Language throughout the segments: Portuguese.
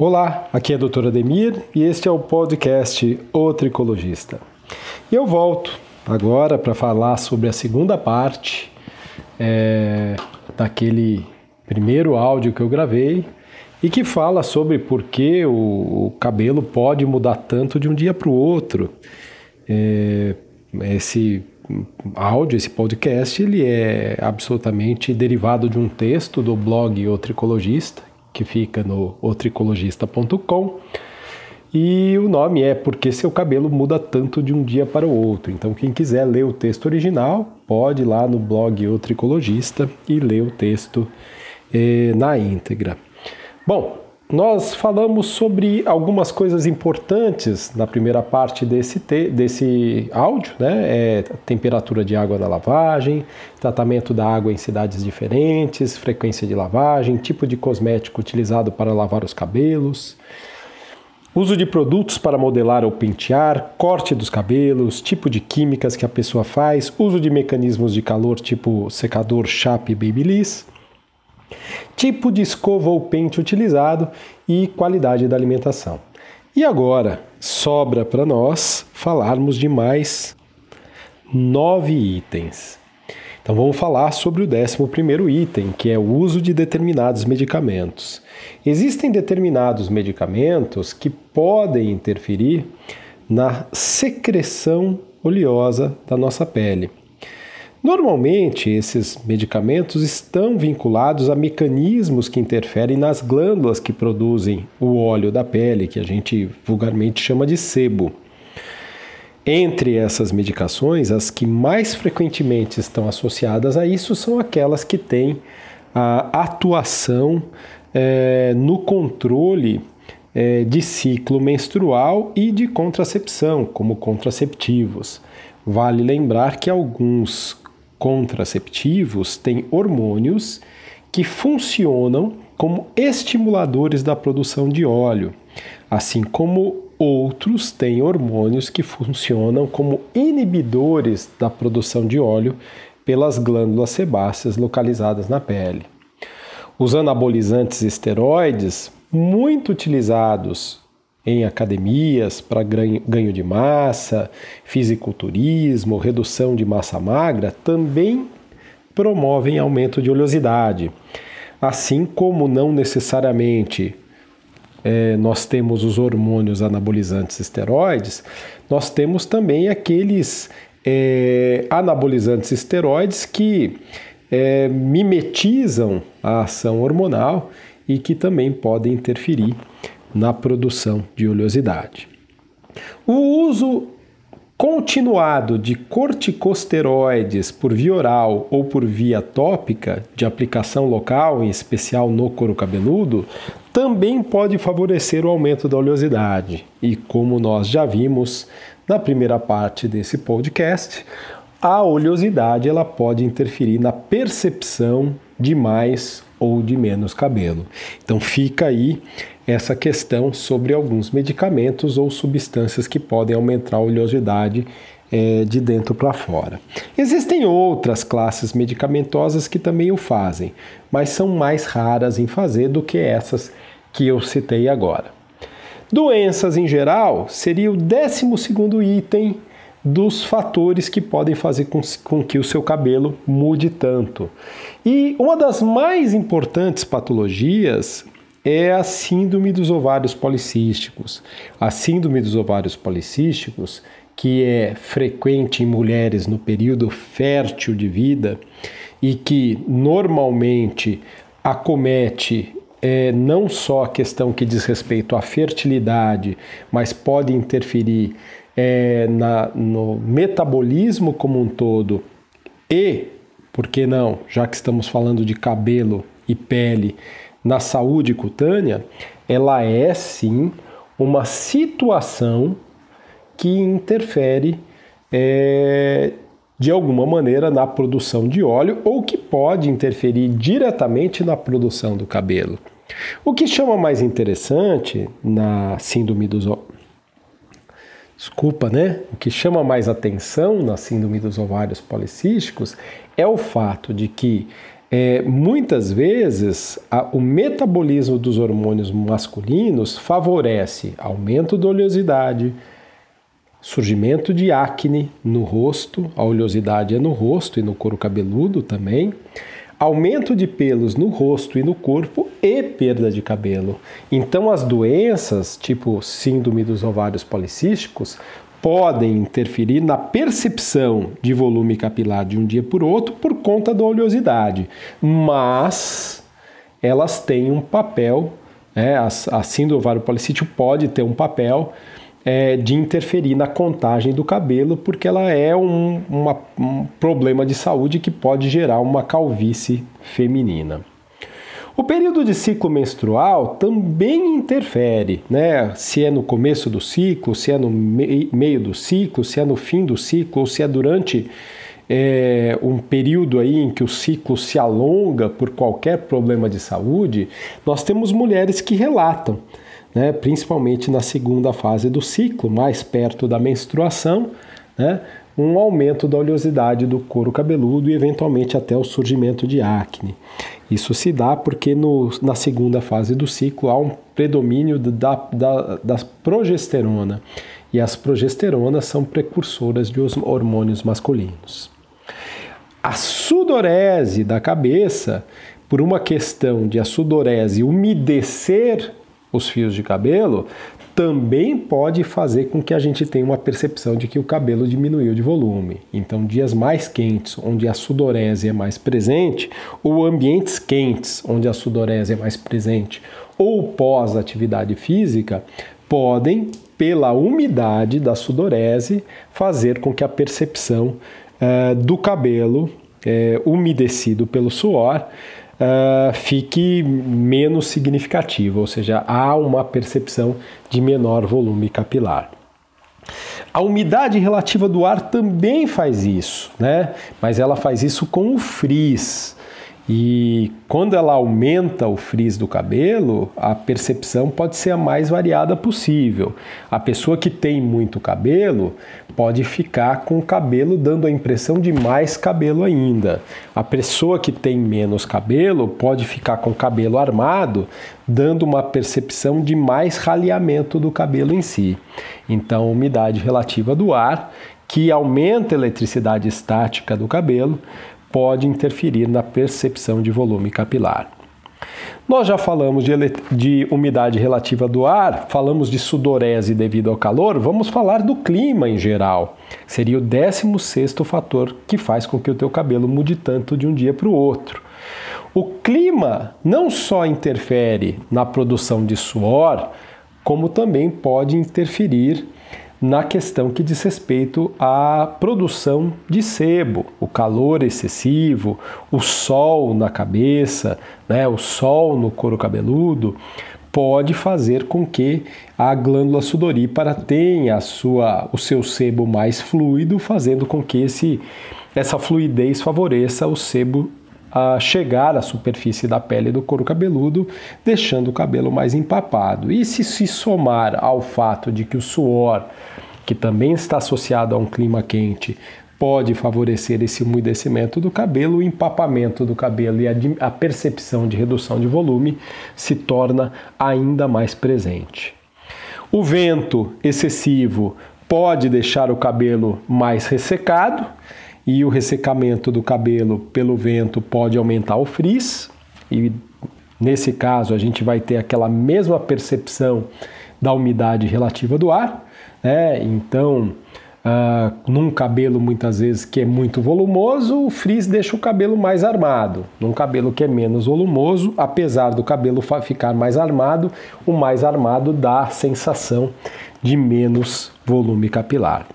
Olá, aqui é a doutora Demir e este é o podcast O Tricologista. E eu volto agora para falar sobre a segunda parte é, daquele primeiro áudio que eu gravei e que fala sobre por que o, o cabelo pode mudar tanto de um dia para o outro. É, esse áudio, esse podcast, ele é absolutamente derivado de um texto do blog O Tricologista que fica no otricologista.com. E o nome é Porque Seu Cabelo Muda Tanto de um Dia para o Outro. Então, quem quiser ler o texto original, pode ir lá no blog O Tricologista e ler o texto eh, na íntegra. Bom, nós falamos sobre algumas coisas importantes na primeira parte desse, te, desse áudio, né? É temperatura de água na lavagem, tratamento da água em cidades diferentes, frequência de lavagem, tipo de cosmético utilizado para lavar os cabelos, uso de produtos para modelar ou pentear, corte dos cabelos, tipo de químicas que a pessoa faz, uso de mecanismos de calor tipo secador, chape e babyliss tipo de escova ou pente utilizado e qualidade da alimentação. E agora, sobra para nós falarmos de mais nove itens. Então vamos falar sobre o décimo primeiro item, que é o uso de determinados medicamentos. Existem determinados medicamentos que podem interferir na secreção oleosa da nossa pele. Normalmente, esses medicamentos estão vinculados a mecanismos que interferem nas glândulas que produzem o óleo da pele, que a gente vulgarmente chama de sebo. Entre essas medicações, as que mais frequentemente estão associadas a isso são aquelas que têm a atuação é, no controle é, de ciclo menstrual e de contracepção, como contraceptivos. Vale lembrar que alguns contraceptivos têm hormônios que funcionam como estimuladores da produção de óleo, assim como outros têm hormônios que funcionam como inibidores da produção de óleo pelas glândulas sebáceas localizadas na pele. Os anabolizantes esteroides, muito utilizados em academias para ganho de massa, fisiculturismo, redução de massa magra, também promovem aumento de oleosidade. Assim como não necessariamente é, nós temos os hormônios anabolizantes esteroides, nós temos também aqueles é, anabolizantes esteroides que é, mimetizam a ação hormonal e que também podem interferir na produção de oleosidade. O uso continuado de corticosteroides por via oral ou por via tópica, de aplicação local, em especial no couro cabeludo, também pode favorecer o aumento da oleosidade. E como nós já vimos na primeira parte desse podcast, a oleosidade ela pode interferir na percepção de mais ou de menos cabelo. Então fica aí essa questão sobre alguns medicamentos ou substâncias que podem aumentar a oleosidade é, de dentro para fora. Existem outras classes medicamentosas que também o fazem, mas são mais raras em fazer do que essas que eu citei agora. Doenças em geral seria o 12 item dos fatores que podem fazer com, com, que o seu cabelo mude tanto. E uma das mais importantes patologias é a síndrome dos ovários policísticos. A síndrome dos ovários policísticos, que é frequente em mulheres no período fértil de vida e que normalmente acomete é, não só a questão que diz respeito à fertilidade, mas pode interferir é, na, no metabolismo como um todo e, por que não, já que estamos falando de cabelo e pele, na saúde cutânea, ela é sim uma situação que interfere é, de alguma maneira na produção de óleo ou que pode interferir diretamente na produção do cabelo. O que chama mais interessante na síndrome dos desculpa, né? O que chama mais atenção na síndrome dos ovários policísticos é o fato de que é, muitas vezes a, o metabolismo dos hormônios masculinos favorece aumento da oleosidade, surgimento de acne no rosto, a oleosidade é no rosto e no couro cabeludo também, aumento de pelos no rosto e no corpo e perda de cabelo. Então as doenças, tipo síndrome dos ovários policísticos, podem interferir na percepção de volume capilar de um dia por outro por conta da oleosidade, mas elas têm um papel, né, a, a síndrome ovário policístico pode ter um papel é, de interferir na contagem do cabelo, porque ela é um, uma, um problema de saúde que pode gerar uma calvície feminina. O período de ciclo menstrual também interfere, né? Se é no começo do ciclo, se é no meio do ciclo, se é no fim do ciclo, ou se é durante é, um período aí em que o ciclo se alonga por qualquer problema de saúde, nós temos mulheres que relatam, né? Principalmente na segunda fase do ciclo, mais perto da menstruação, né? Um aumento da oleosidade do couro cabeludo e eventualmente até o surgimento de acne. Isso se dá porque no, na segunda fase do ciclo há um predomínio da, da, da progesterona e as progesteronas são precursoras de hormônios masculinos. A sudorese da cabeça, por uma questão de a sudorese umedecer os fios de cabelo, também pode fazer com que a gente tenha uma percepção de que o cabelo diminuiu de volume. Então, dias mais quentes, onde a sudorese é mais presente, ou ambientes quentes, onde a sudorese é mais presente, ou pós-atividade física, podem, pela umidade da sudorese, fazer com que a percepção uh, do cabelo uh, umedecido pelo suor uh, fique menos significativa, ou seja, há uma percepção de menor volume capilar. A umidade relativa do ar também faz isso, né? mas ela faz isso com o frizz. E quando ela aumenta o frizz do cabelo, a percepção pode ser a mais variada possível. A pessoa que tem muito cabelo pode ficar com o cabelo dando a impressão de mais cabelo ainda. A pessoa que tem menos cabelo pode ficar com o cabelo armado, dando uma percepção de mais raleamento do cabelo em si. Então, umidade relativa do ar, que aumenta a eletricidade estática do cabelo, pode interferir na percepção de volume capilar. Nós já falamos de, de, umidade relativa do ar, falamos de sudorese devido ao calor, vamos falar do clima em geral. Seria o 16 fator que faz com que o teu cabelo mude tanto de um dia para o outro. O clima não só interfere na produção de suor, como também pode interferir na questão que diz respeito à produção de sebo, o calor excessivo, o sol na cabeça, né, o sol no couro cabeludo, pode fazer com que a glândula sudorípara tenha a sua, o seu sebo mais fluido, fazendo com que esse, essa fluidez favoreça o sebo a chegar à superfície da pele do couro cabeludo, deixando o cabelo mais empapado. E se se somar ao fato de que o suor, que também está associado a um clima quente, pode favorecer esse umedecimento do cabelo, o empapamento do cabelo e a, a percepção de redução de volume se torna ainda mais presente. O vento excessivo pode deixar o cabelo mais ressecado e o ressecamento do cabelo pelo vento pode aumentar o frizz e nesse caso a gente vai ter aquela mesma percepção da umidade relativa do ar, né? Então, uh, num cabelo muitas vezes que é muito volumoso, o frizz deixa o cabelo mais armado. Num cabelo que é menos volumoso, apesar do cabelo ficar mais armado, o mais armado dá a sensação de menos volume capilar.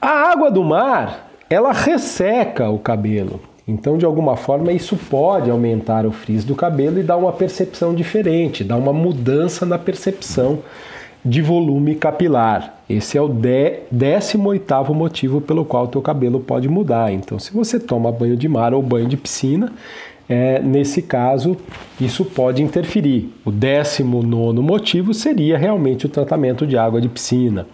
A água do mar ela resseca o cabelo. Então, de alguma forma, isso pode aumentar o frizz do cabelo e dar uma percepção diferente, dar uma mudança na percepção de volume capilar. Esse é o 18º motivo pelo qual o teu cabelo pode mudar. Então, se você toma banho de mar ou banho de piscina, é, nesse caso, isso pode interferir. O 19 motivo seria realmente o tratamento de água de piscina.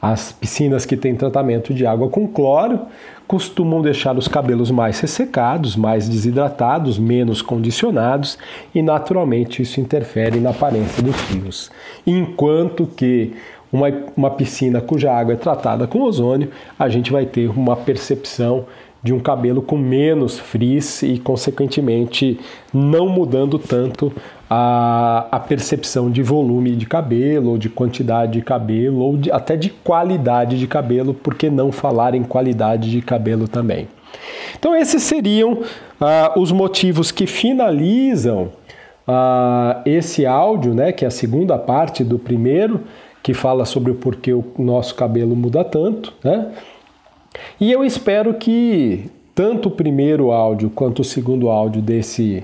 As piscinas que têm tratamento de água com cloro costumam deixar os cabelos mais ressecados, mais desidratados, menos condicionados e naturalmente isso interfere na aparência dos fios. Enquanto que uma, uma piscina cuja água é tratada com ozônio, a gente vai ter uma percepção de um cabelo com menos frizz e, consequentemente, não mudando tanto a, a percepção de volume de cabelo, ou de quantidade de cabelo, ou de, até de qualidade de cabelo, porque não falar em qualidade de cabelo também. Então, esses seriam ah, os motivos que finalizam ah, esse áudio, né, que é a segunda parte do primeiro, que fala sobre o porquê o nosso cabelo muda tanto, né? E eu espero que tanto o primeiro áudio quanto o segundo áudio desse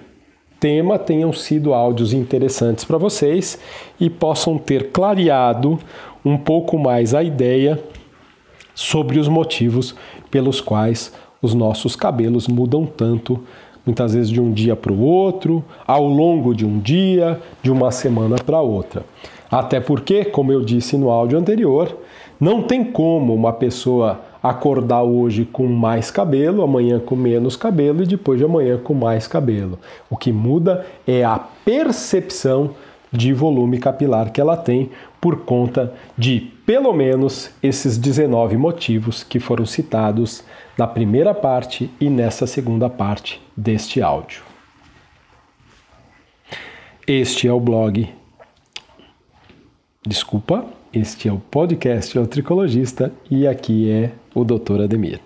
tema tenham sido áudios interessantes para vocês e possam ter clareado um pouco mais a ideia sobre os motivos pelos quais os nossos cabelos mudam tanto, muitas vezes de um dia para o outro, ao longo de um dia, de uma semana para outra. Até porque, como eu disse no áudio anterior, não tem como uma pessoa acordar hoje com mais cabelo, amanhã com menos cabelo e depois de amanhã com mais cabelo. O que muda é a percepção de volume capilar que ela tem por conta de pelo menos esses 19 motivos que foram citados na primeira parte e nessa segunda parte deste áudio. Este é o blog. Desculpa, este é o podcast O Tricologista e aqui é o Dr. Ademir.